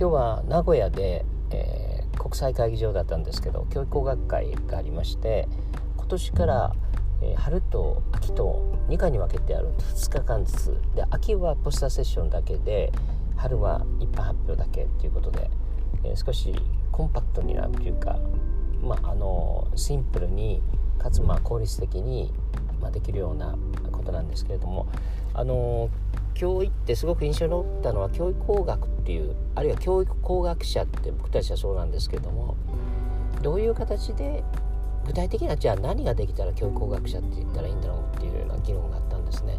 今日は名古屋で、えー、国際会議場だったんですけど教育工学会がありまして今年から、えー、春と秋と2回に分けてある2日間ずつ。で秋はポスターセッションだけで春は一般発表だけということで、えー、少しコンパクトになるというか、まあ、あのシンプルにかつまあ効率的に、まあ、できるようなことなんですけれどもあの教育ってすごく印象に残ったのは教育工学っていうあるいは教育工学者って僕たちはそうなんですけどもどういう形で具体的なじゃあ何ができたら教育工学者って言ったらいいんだろうっていうような議論があったんですね。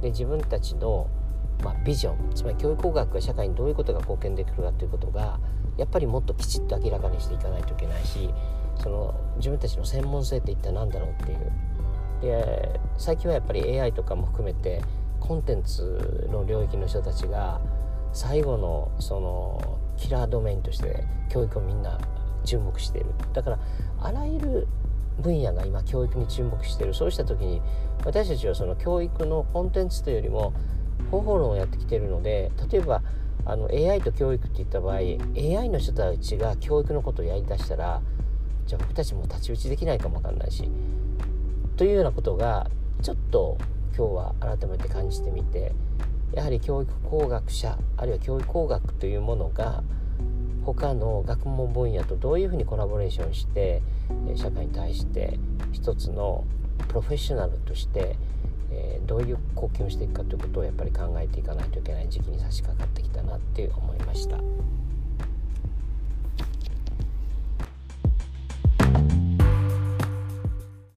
で自分たちの、まあ、ビジョンつまり教育工学が社会にどういうことが貢献できるかということがやっぱりもっときちっと明らかにしていかないといけないしその自分たちの専門性って一体何だろうっていうで最近はやっぱり AI とかも含めてコンテンツの領域の人たちが最後のそのキラードメインとして教育をみんな注目している。だからあらゆる分野が今教育に注目している。そうした時に私たちはその教育のコンテンツというよりも方法論をやってきているので例えばあの AI と教育っていった場合 AI の人たちが教育のことをやりだしたらじゃあ僕たちも太刀打ちできないかもわかんないしというようなことがちょっと今日は改めて感じてみてやはり教育工学者あるいは教育工学というものが他の学問分野とどういうふうにコラボレーションして社会に対して一つのプロフェッショナルとして、どういう貢献をしていくかということをやっぱり考えていかないといけない時期に差し掛かってきたなって思いました。